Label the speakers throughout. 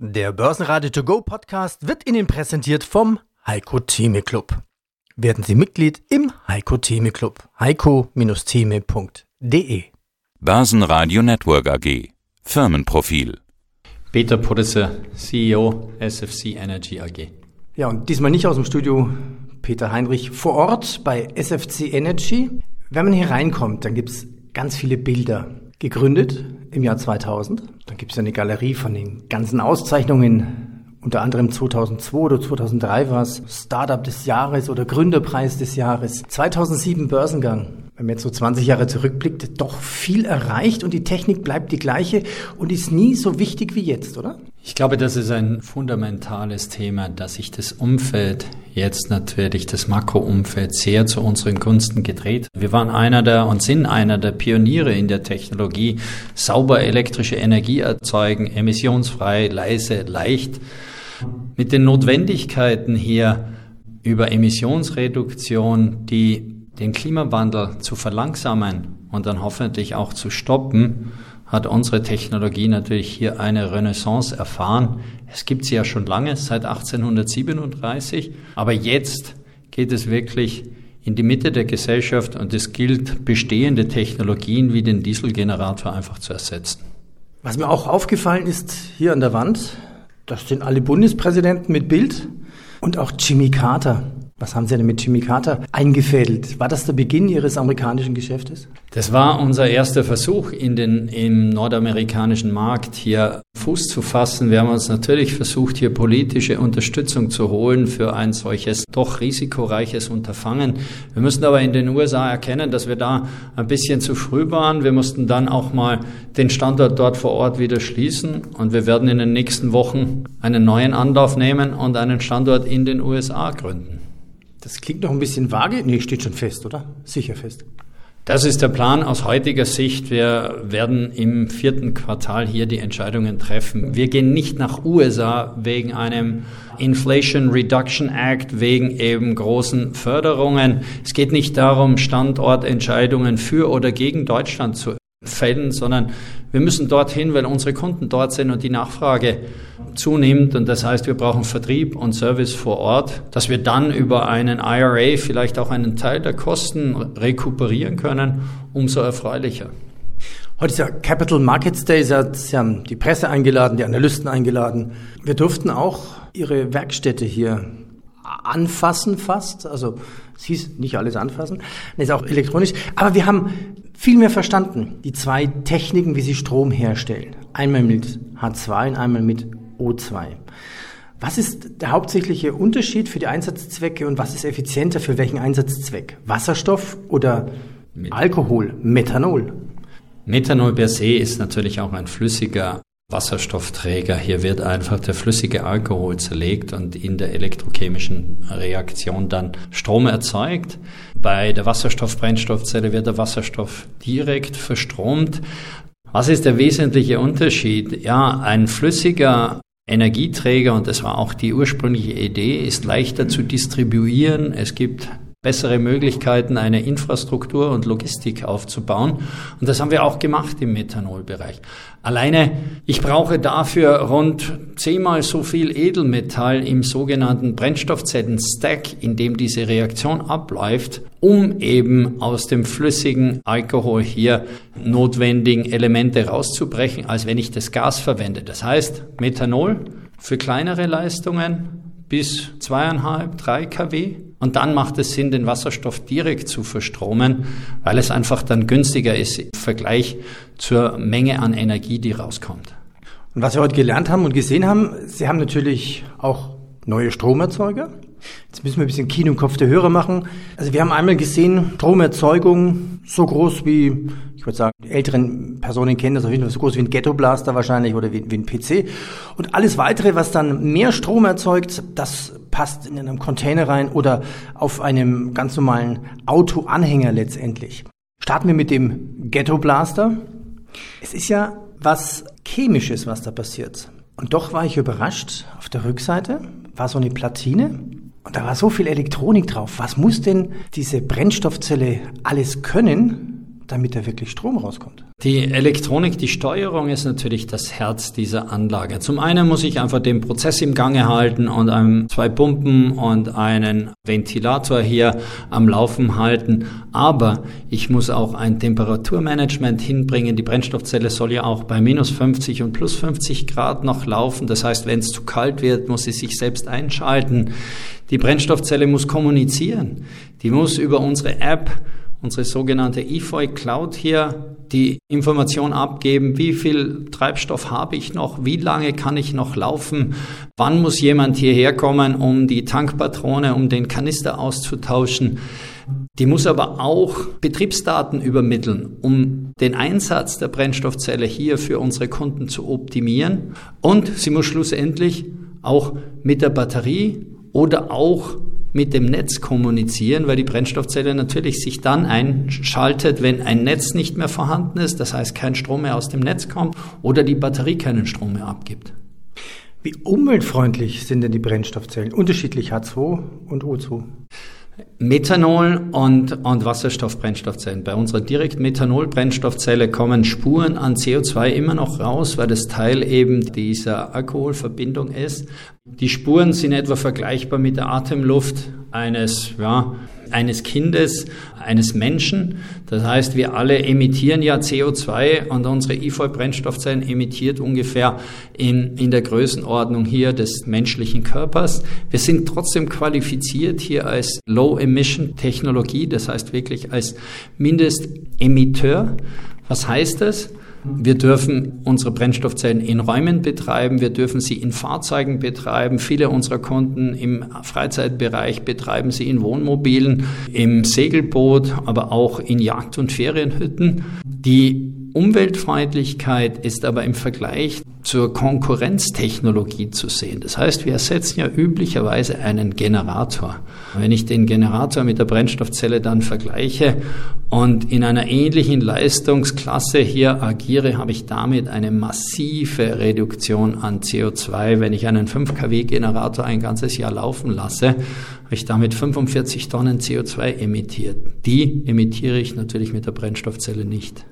Speaker 1: Der Börsenradio To Go Podcast wird Ihnen präsentiert vom Heiko Theme Club. Werden Sie Mitglied im Heiko Theme Club. heiko-theme.de
Speaker 2: Börsenradio Network AG Firmenprofil
Speaker 3: Peter Podesser, CEO SFC Energy AG.
Speaker 1: Ja, und diesmal nicht aus dem Studio Peter Heinrich vor Ort bei SFC Energy. Wenn man hier reinkommt, dann gibt es ganz viele Bilder. Gegründet im Jahr 2000. Dann gibt es eine Galerie von den ganzen Auszeichnungen. Unter anderem 2002 oder 2003 war es Startup des Jahres oder Gründerpreis des Jahres. 2007 Börsengang. Wenn man jetzt so 20 Jahre zurückblickt, doch viel erreicht und die Technik bleibt die gleiche und ist nie so wichtig wie jetzt, oder?
Speaker 3: Ich glaube, das ist ein fundamentales Thema, dass sich das Umfeld jetzt natürlich, das Makroumfeld sehr zu unseren Gunsten gedreht. Wir waren einer der und sind einer der Pioniere in der Technologie, sauber elektrische Energie erzeugen, emissionsfrei, leise, leicht. Mit den Notwendigkeiten hier über Emissionsreduktion, die den Klimawandel zu verlangsamen und dann hoffentlich auch zu stoppen, hat unsere Technologie natürlich hier eine Renaissance erfahren. Es gibt sie ja schon lange, seit 1837, aber jetzt geht es wirklich in die Mitte der Gesellschaft und es gilt, bestehende Technologien wie den Dieselgenerator einfach zu ersetzen.
Speaker 1: Was mir auch aufgefallen ist hier an der Wand, das sind alle Bundespräsidenten mit Bild und auch Jimmy Carter. Was haben Sie denn mit Jimmy Carter eingefädelt? War das der Beginn Ihres amerikanischen Geschäftes?
Speaker 3: Das war unser erster Versuch, in den, im nordamerikanischen Markt hier Fuß zu fassen. Wir haben uns natürlich versucht, hier politische Unterstützung zu holen für ein solches doch risikoreiches Unterfangen. Wir müssen aber in den USA erkennen, dass wir da ein bisschen zu früh waren. Wir mussten dann auch mal den Standort dort vor Ort wieder schließen und wir werden in den nächsten Wochen einen neuen Anlauf nehmen und einen Standort in den USA gründen.
Speaker 1: Das klingt noch ein bisschen vage. Nee, steht schon fest, oder? Sicher fest.
Speaker 3: Das ist der Plan aus heutiger Sicht. Wir werden im vierten Quartal hier die Entscheidungen treffen. Wir gehen nicht nach USA wegen einem Inflation Reduction Act, wegen eben großen Förderungen. Es geht nicht darum, Standortentscheidungen für oder gegen Deutschland zu fällen, sondern wir müssen dorthin, weil unsere Kunden dort sind und die Nachfrage zunimmt. Und das heißt, wir brauchen Vertrieb und Service vor Ort, dass wir dann über einen IRA vielleicht auch einen Teil der Kosten rekuperieren können, umso erfreulicher.
Speaker 1: Heute ist ja Capital Markets Day. Sie haben die Presse eingeladen, die Analysten eingeladen. Wir durften auch Ihre Werkstätte hier anfassen fast. Also es hieß nicht alles anfassen, ist auch elektronisch. Aber wir haben viel mehr verstanden, die zwei Techniken, wie sie Strom herstellen. Einmal mit H2 und einmal mit O2. Was ist der hauptsächliche Unterschied für die Einsatzzwecke und was ist effizienter für welchen Einsatzzweck? Wasserstoff oder Alkohol, Methanol?
Speaker 3: Methanol per se ist natürlich auch ein flüssiger Wasserstoffträger. Hier wird einfach der flüssige Alkohol zerlegt und in der elektrochemischen Reaktion dann Strom erzeugt. Bei der Wasserstoffbrennstoffzelle wird der Wasserstoff direkt verstromt. Was ist der wesentliche Unterschied? Ja, ein flüssiger Energieträger, und das war auch die ursprüngliche Idee, ist leichter zu distribuieren. Es gibt bessere Möglichkeiten, eine Infrastruktur und Logistik aufzubauen. Und das haben wir auch gemacht im Methanolbereich. Alleine, ich brauche dafür rund zehnmal so viel Edelmetall im sogenannten Brennstoffzellen-Stack, in dem diese Reaktion abläuft, um eben aus dem flüssigen Alkohol hier notwendigen Elemente rauszubrechen, als wenn ich das Gas verwende. Das heißt, Methanol für kleinere Leistungen bis zweieinhalb, drei kW. Und dann macht es Sinn, den Wasserstoff direkt zu verstromen, weil es einfach dann günstiger ist im Vergleich zur Menge an Energie, die rauskommt.
Speaker 1: Und was wir heute gelernt haben und gesehen haben, Sie haben natürlich auch neue Stromerzeuger. Jetzt müssen wir ein bisschen Kino im Kopf der Hörer machen. Also wir haben einmal gesehen, Stromerzeugung so groß wie, ich würde sagen, die älteren Personen kennen das auf jeden Fall so groß wie ein Ghetto-Blaster wahrscheinlich oder wie, wie ein PC. Und alles weitere, was dann mehr Strom erzeugt, das passt in einem Container rein oder auf einem ganz normalen Autoanhänger letztendlich. Starten wir mit dem Ghetto-Blaster. Es ist ja was Chemisches, was da passiert. Und doch war ich überrascht. Auf der Rückseite war so eine Platine und da war so viel Elektronik drauf. Was muss denn diese Brennstoffzelle alles können, damit da wirklich Strom rauskommt?
Speaker 3: Die Elektronik, die Steuerung ist natürlich das Herz dieser Anlage. Zum einen muss ich einfach den Prozess im Gange halten und einem, zwei Pumpen und einen Ventilator hier am Laufen halten. Aber ich muss auch ein Temperaturmanagement hinbringen. Die Brennstoffzelle soll ja auch bei minus 50 und plus 50 Grad noch laufen. Das heißt, wenn es zu kalt wird, muss sie sich selbst einschalten. Die Brennstoffzelle muss kommunizieren. Die muss über unsere App unsere sogenannte EFOI Cloud hier die Information abgeben, wie viel Treibstoff habe ich noch, wie lange kann ich noch laufen, wann muss jemand hierher kommen, um die Tankpatrone, um den Kanister auszutauschen. Die muss aber auch Betriebsdaten übermitteln, um den Einsatz der Brennstoffzelle hier für unsere Kunden zu optimieren. Und sie muss schlussendlich auch mit der Batterie oder auch mit dem Netz kommunizieren, weil die Brennstoffzelle natürlich sich dann einschaltet, wenn ein Netz nicht mehr vorhanden ist, das heißt kein Strom mehr aus dem Netz kommt oder die Batterie keinen Strom mehr abgibt.
Speaker 1: Wie umweltfreundlich sind denn die Brennstoffzellen? Unterschiedlich H2 und O2?
Speaker 3: Methanol und, und Wasserstoffbrennstoffzellen. Bei unserer Direkt-Methanol-Brennstoffzelle kommen Spuren an CO2 immer noch raus, weil das Teil eben dieser Alkoholverbindung ist. Die Spuren sind etwa vergleichbar mit der Atemluft eines, ja, eines Kindes, eines Menschen. Das heißt, wir alle emittieren ja CO2 und unsere IFOL-Brennstoffzellen emittiert ungefähr in, in der Größenordnung hier des menschlichen Körpers. Wir sind trotzdem qualifiziert hier als Low-Emission-Technologie, das heißt wirklich als Mindestemitteur. Was heißt das? Wir dürfen unsere Brennstoffzellen in Räumen betreiben, wir dürfen sie in Fahrzeugen betreiben. Viele unserer Kunden im Freizeitbereich betreiben sie in Wohnmobilen, im Segelboot, aber auch in Jagd- und Ferienhütten. Die Umweltfreundlichkeit ist aber im Vergleich zur Konkurrenztechnologie zu sehen. Das heißt, wir ersetzen ja üblicherweise einen Generator. Wenn ich den Generator mit der Brennstoffzelle dann vergleiche und in einer ähnlichen Leistungsklasse hier agiere, habe ich damit eine massive Reduktion an CO2. Wenn ich einen 5 kW Generator ein ganzes Jahr laufen lasse, habe ich damit 45 Tonnen CO2 emittiert. Die emittiere ich natürlich mit der Brennstoffzelle nicht.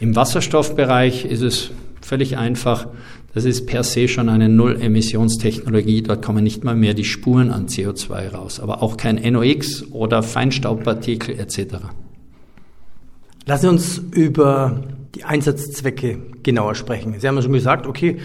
Speaker 3: Im Wasserstoffbereich ist es völlig einfach. Das ist per se schon eine Null-Emissionstechnologie. Dort kommen nicht mal mehr die Spuren an CO2 raus, aber auch kein NOx oder Feinstaubpartikel etc.
Speaker 1: Lassen Sie uns über die Einsatzzwecke genauer sprechen. Sie haben ja schon gesagt, okay,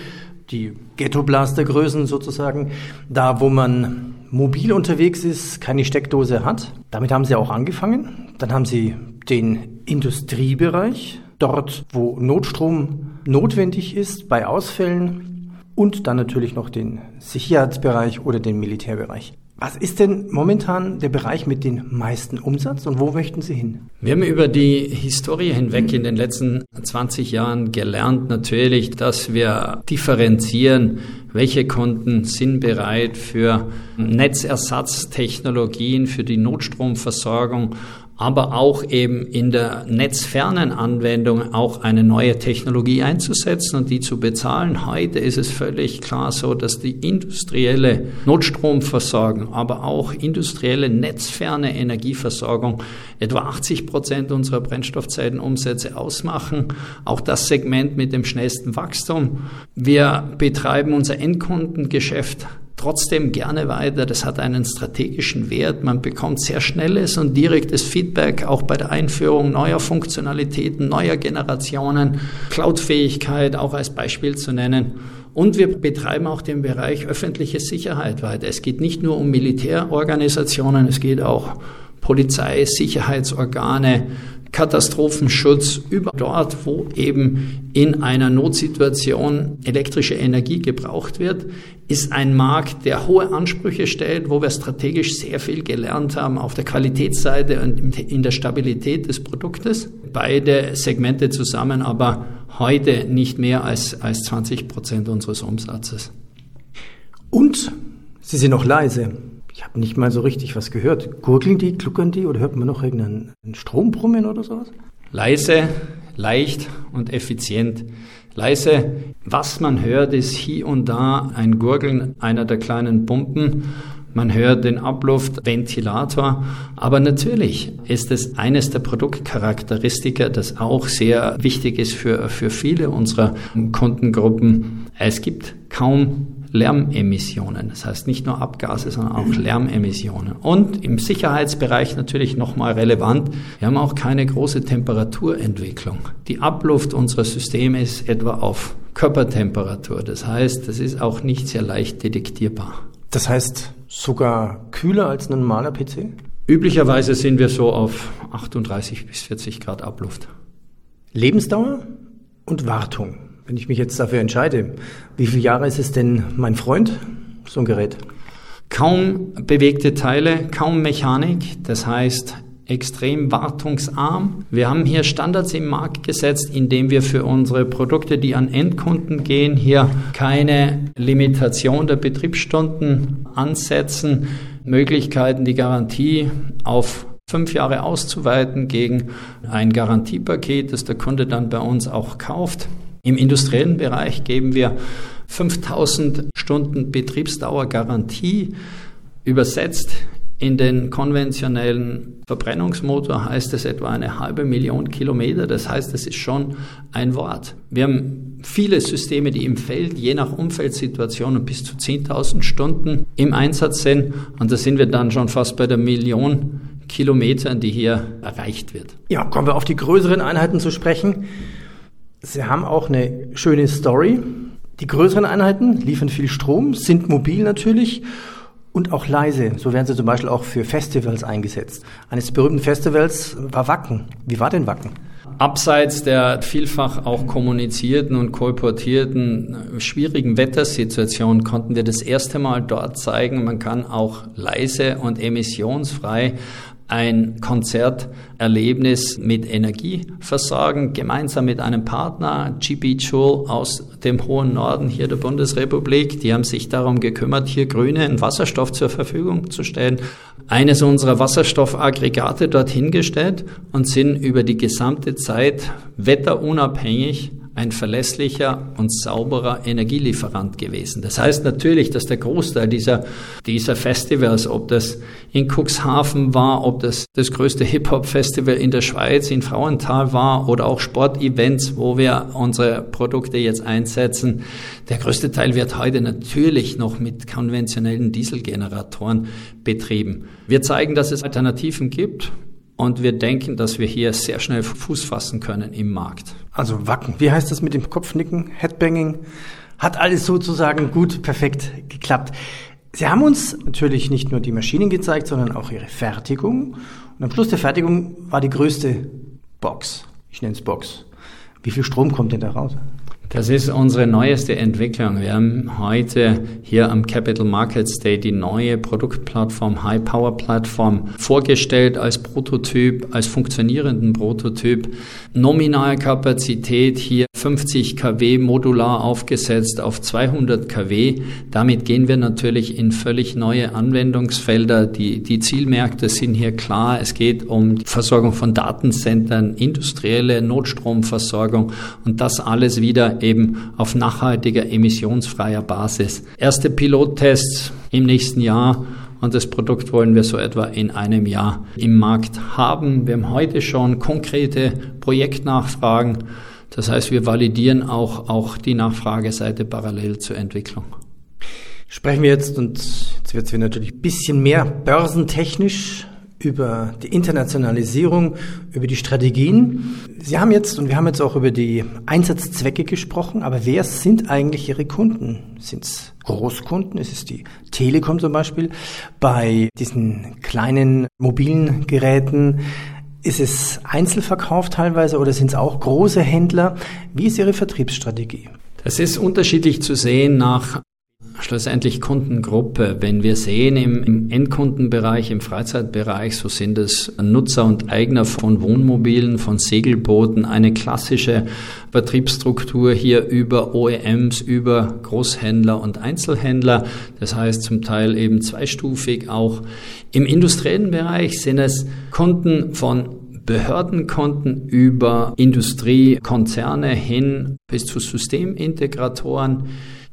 Speaker 1: die Ghetto-Blaster-Größen sozusagen, da wo man mobil unterwegs ist, keine Steckdose hat. Damit haben Sie auch angefangen. Dann haben Sie den Industriebereich dort, wo Notstrom notwendig ist bei Ausfällen und dann natürlich noch den Sicherheitsbereich oder den Militärbereich. Was ist denn momentan der Bereich mit dem meisten Umsatz und wo möchten Sie hin?
Speaker 3: Wir haben über die Historie hinweg in den letzten 20 Jahren gelernt natürlich, dass wir differenzieren, welche Kunden sind bereit für Netzersatztechnologien, für die Notstromversorgung aber auch eben in der netzfernen Anwendung auch eine neue Technologie einzusetzen und die zu bezahlen. Heute ist es völlig klar so, dass die industrielle Notstromversorgung, aber auch industrielle netzferne Energieversorgung etwa 80 Prozent unserer Brennstoffzellenumsätze ausmachen. Auch das Segment mit dem schnellsten Wachstum. Wir betreiben unser Endkundengeschäft trotzdem gerne weiter. Das hat einen strategischen Wert. Man bekommt sehr schnelles und direktes Feedback auch bei der Einführung neuer Funktionalitäten, neuer Generationen, Cloud-Fähigkeit auch als Beispiel zu nennen. Und wir betreiben auch den Bereich öffentliche Sicherheit weiter. Es geht nicht nur um Militärorganisationen, es geht auch Polizei, Sicherheitsorgane, Katastrophenschutz, über dort, wo eben in einer Notsituation elektrische Energie gebraucht wird, ist ein Markt, der hohe Ansprüche stellt, wo wir strategisch sehr viel gelernt haben auf der Qualitätsseite und in der Stabilität des Produktes. Beide Segmente zusammen aber heute nicht mehr als, als 20 Prozent unseres Umsatzes.
Speaker 1: Und Sie sind noch leise. Ich habe nicht mal so richtig was gehört. Gurgeln die, gluckern die oder hört man noch irgendeinen Strombrummen oder sowas?
Speaker 3: Leise, leicht und effizient. Leise, was man hört, ist hier und da ein Gurgeln einer der kleinen Pumpen man hört den Abluftventilator, aber natürlich ist es eines der Produktcharakteristika, das auch sehr wichtig ist für, für viele unserer Kundengruppen. Es gibt kaum Lärmemissionen. Das heißt nicht nur Abgase, sondern auch Lärmemissionen. Und im Sicherheitsbereich natürlich nochmal relevant, wir haben auch keine große Temperaturentwicklung. Die Abluft unserer Systeme ist etwa auf Körpertemperatur. Das heißt, das ist auch nicht sehr leicht detektierbar.
Speaker 1: Das heißt sogar kühler als ein normaler PC?
Speaker 3: Üblicherweise sind wir so auf 38 bis 40 Grad Abluft.
Speaker 1: Lebensdauer und Wartung. Wenn ich mich jetzt dafür entscheide, wie viele Jahre ist es denn mein Freund, so ein Gerät?
Speaker 3: Kaum bewegte Teile, kaum Mechanik, das heißt extrem wartungsarm. Wir haben hier Standards im Markt gesetzt, indem wir für unsere Produkte, die an Endkunden gehen, hier keine Limitation der Betriebsstunden ansetzen, Möglichkeiten, die Garantie auf fünf Jahre auszuweiten gegen ein Garantiepaket, das der Kunde dann bei uns auch kauft. Im industriellen Bereich geben wir 5000 Stunden Betriebsdauergarantie. Übersetzt in den konventionellen Verbrennungsmotor heißt es etwa eine halbe Million Kilometer. Das heißt, es ist schon ein Wort. Wir haben viele Systeme, die im Feld je nach Umfeldsituation bis zu 10.000 Stunden im Einsatz sind. Und da sind wir dann schon fast bei der Million Kilometern, die hier erreicht wird.
Speaker 1: Ja, kommen wir auf die größeren Einheiten zu sprechen. Sie haben auch eine schöne Story. Die größeren Einheiten liefern viel Strom, sind mobil natürlich und auch leise. So werden sie zum Beispiel auch für Festivals eingesetzt. Eines berühmten Festivals war Wacken. Wie war denn Wacken?
Speaker 3: Abseits der vielfach auch kommunizierten und kolportierten schwierigen Wettersituationen konnten wir das erste Mal dort zeigen, man kann auch leise und emissionsfrei ein Konzerterlebnis mit Energie versorgen, gemeinsam mit einem Partner, GB Joule aus dem hohen Norden hier der Bundesrepublik. Die haben sich darum gekümmert, hier grünen Wasserstoff zur Verfügung zu stellen, eines unserer Wasserstoffaggregate dorthin gestellt und sind über die gesamte Zeit wetterunabhängig ein verlässlicher und sauberer Energielieferant gewesen. Das heißt natürlich, dass der Großteil dieser, dieser Festivals, ob das in Cuxhaven war, ob das das größte Hip-Hop-Festival in der Schweiz in Frauenthal war oder auch Sportevents, wo wir unsere Produkte jetzt einsetzen, der größte Teil wird heute natürlich noch mit konventionellen Dieselgeneratoren betrieben. Wir zeigen, dass es Alternativen gibt. Und wir denken, dass wir hier sehr schnell Fuß fassen können im Markt.
Speaker 1: Also Wacken. Wie heißt das mit dem Kopfnicken? Headbanging? Hat alles sozusagen gut, perfekt geklappt. Sie haben uns natürlich nicht nur die Maschinen gezeigt, sondern auch ihre Fertigung. Und am Schluss der Fertigung war die größte Box. Ich nenne es Box. Wie viel Strom kommt denn da raus?
Speaker 3: Das ist unsere neueste Entwicklung. Wir haben heute hier am Capital Markets Day die neue Produktplattform, High Power Plattform vorgestellt als Prototyp, als funktionierenden Prototyp. Nominalkapazität hier 50 kW modular aufgesetzt auf 200 kW. Damit gehen wir natürlich in völlig neue Anwendungsfelder. Die, die Zielmärkte sind hier klar. Es geht um die Versorgung von Datencentern, industrielle Notstromversorgung und das alles wieder eben auf nachhaltiger, emissionsfreier Basis. Erste Pilottests im nächsten Jahr und das Produkt wollen wir so etwa in einem Jahr im Markt haben. Wir haben heute schon konkrete Projektnachfragen. Das heißt, wir validieren auch, auch die Nachfrageseite parallel zur Entwicklung.
Speaker 1: Sprechen wir jetzt, und jetzt wird es natürlich ein bisschen mehr börsentechnisch über die Internationalisierung, über die Strategien. Sie haben jetzt, und wir haben jetzt auch über die Einsatzzwecke gesprochen, aber wer sind eigentlich Ihre Kunden? Sind es Großkunden? Ist es die Telekom zum Beispiel? Bei diesen kleinen mobilen Geräten ist es Einzelverkauf teilweise oder sind es auch große Händler? Wie ist Ihre Vertriebsstrategie?
Speaker 3: Das ist unterschiedlich zu sehen nach schlussendlich Kundengruppe. Wenn wir sehen im, Endkundenbereich, im Freizeitbereich, so sind es Nutzer und Eigner von Wohnmobilen, von Segelbooten, eine klassische Vertriebsstruktur hier über OEMs, über Großhändler und Einzelhändler. Das heißt zum Teil eben zweistufig auch. Im industriellen Bereich sind es Kunden von Behördenkunden über Industriekonzerne hin bis zu Systemintegratoren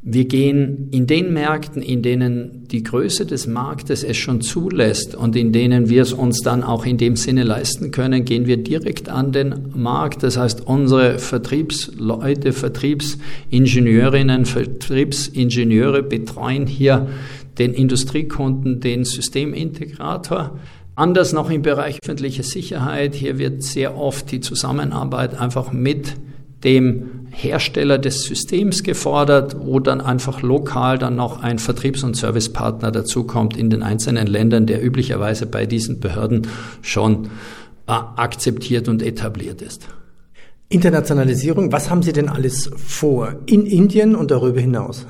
Speaker 3: Wir gehen in den Märkten, in denen die Größe des Marktes es schon zulässt und in denen wir es uns dann auch in dem Sinne leisten können, gehen wir direkt an den Markt. Das heißt, unsere Vertriebsleute, Vertriebsingenieurinnen, Vertriebsingenieure betreuen hier den Industriekunden, den Systemintegrator. Anders noch im Bereich öffentliche Sicherheit. Hier wird sehr oft die Zusammenarbeit einfach mit dem Hersteller des Systems gefordert, wo dann einfach lokal dann noch ein Vertriebs- und Servicepartner dazukommt in den einzelnen Ländern, der üblicherweise bei diesen Behörden schon äh, akzeptiert und etabliert ist.
Speaker 1: Internationalisierung, was haben Sie denn alles vor in Indien und darüber hinaus?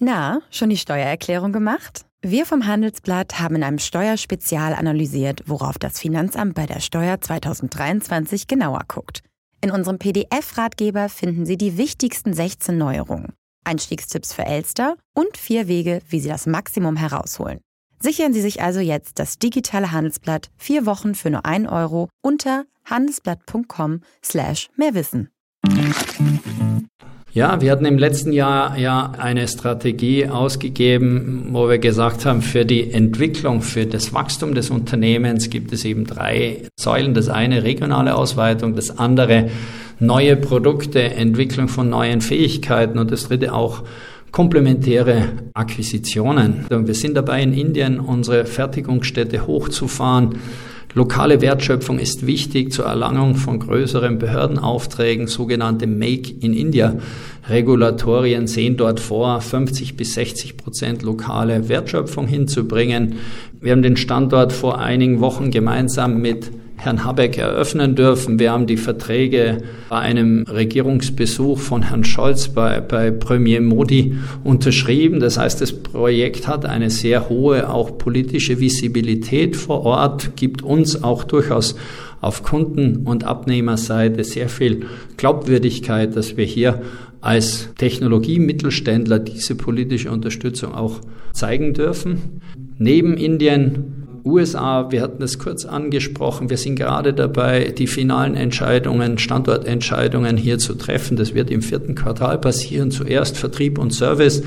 Speaker 4: Na, schon die Steuererklärung gemacht? Wir vom Handelsblatt haben in einem Steuerspezial analysiert, worauf das Finanzamt bei der Steuer 2023 genauer guckt. In unserem PDF-Ratgeber finden Sie die wichtigsten 16 Neuerungen, Einstiegstipps für Elster und vier Wege, wie Sie das Maximum herausholen. Sichern Sie sich also jetzt das digitale Handelsblatt vier Wochen für nur 1 Euro unter handelsblatt.com slash mehrwissen.
Speaker 3: Ja, wir hatten im letzten Jahr ja eine Strategie ausgegeben, wo wir gesagt haben, für die Entwicklung, für das Wachstum des Unternehmens gibt es eben drei Säulen. Das eine regionale Ausweitung, das andere neue Produkte, Entwicklung von neuen Fähigkeiten und das dritte auch komplementäre Akquisitionen. Wir sind dabei in Indien unsere Fertigungsstätte hochzufahren Lokale Wertschöpfung ist wichtig zur Erlangung von größeren Behördenaufträgen, sogenannte Make in India. Regulatorien sehen dort vor, 50 bis 60 Prozent lokale Wertschöpfung hinzubringen. Wir haben den Standort vor einigen Wochen gemeinsam mit Herrn Habeck eröffnen dürfen. Wir haben die Verträge bei einem Regierungsbesuch von Herrn Scholz bei, bei Premier Modi unterschrieben. Das heißt, das Projekt hat eine sehr hohe auch politische Visibilität vor Ort, gibt uns auch durchaus auf Kunden- und Abnehmerseite sehr viel Glaubwürdigkeit, dass wir hier als Technologiemittelständler diese politische Unterstützung auch zeigen dürfen. Neben Indien USA, wir hatten es kurz angesprochen, wir sind gerade dabei, die finalen Entscheidungen, Standortentscheidungen hier zu treffen. Das wird im vierten Quartal passieren. Zuerst Vertrieb und Service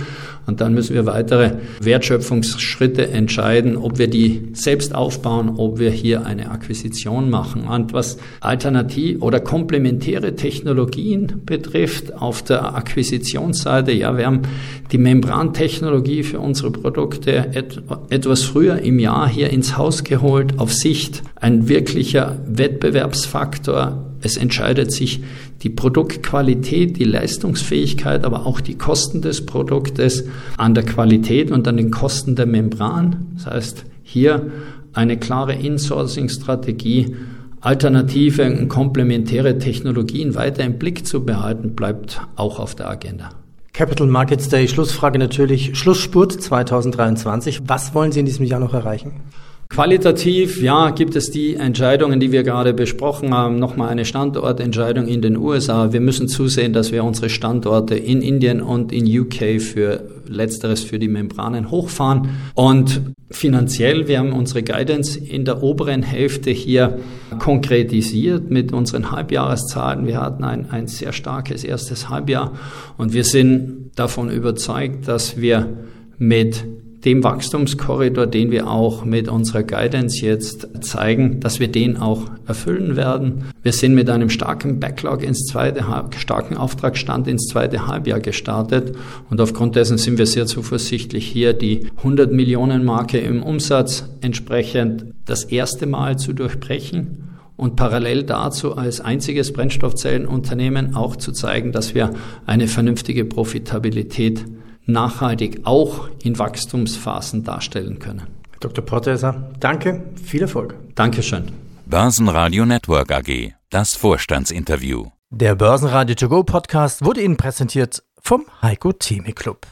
Speaker 3: und dann müssen wir weitere Wertschöpfungsschritte entscheiden, ob wir die selbst aufbauen, ob wir hier eine Akquisition machen. Und was alternativ oder komplementäre Technologien betrifft, auf der Akquisitionsseite, ja, wir haben die Membrantechnologie für unsere Produkte et etwas früher im Jahr hier ins Haus geholt, auf Sicht ein wirklicher Wettbewerbsfaktor. Es entscheidet sich die Produktqualität, die Leistungsfähigkeit, aber auch die Kosten des Produktes an der Qualität und an den Kosten der Membran. Das heißt, hier eine klare Insourcing-Strategie, alternative und komplementäre Technologien weiter im Blick zu behalten, bleibt auch auf der Agenda.
Speaker 1: Capital Markets Day, Schlussfrage natürlich, Schlussspurt 2023. Was wollen Sie in diesem Jahr noch erreichen?
Speaker 3: Qualitativ, ja, gibt es die Entscheidungen, die wir gerade besprochen haben. Nochmal eine Standortentscheidung in den USA. Wir müssen zusehen, dass wir unsere Standorte in Indien und in UK für letzteres für die Membranen hochfahren. Und finanziell, wir haben unsere Guidance in der oberen Hälfte hier konkretisiert mit unseren Halbjahreszahlen. Wir hatten ein, ein sehr starkes erstes Halbjahr und wir sind davon überzeugt, dass wir mit dem Wachstumskorridor, den wir auch mit unserer Guidance jetzt zeigen, dass wir den auch erfüllen werden. Wir sind mit einem starken Backlog ins zweite, starken Auftragsstand ins zweite Halbjahr gestartet und aufgrund dessen sind wir sehr zuversichtlich hier die 100 Millionen Marke im Umsatz entsprechend das erste Mal zu durchbrechen und parallel dazu als einziges Brennstoffzellenunternehmen auch zu zeigen, dass wir eine vernünftige Profitabilität nachhaltig auch in Wachstumsphasen darstellen können.
Speaker 1: Dr. Porteser, danke, viel Erfolg.
Speaker 3: Dankeschön.
Speaker 2: Börsenradio Network AG, das Vorstandsinterview.
Speaker 1: Der Börsenradio To Go Podcast wurde Ihnen präsentiert vom Heiko Theme Club.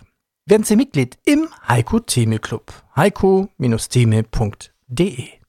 Speaker 1: Werden Sie Mitglied im Heiko Theme Club. heiko-theme.de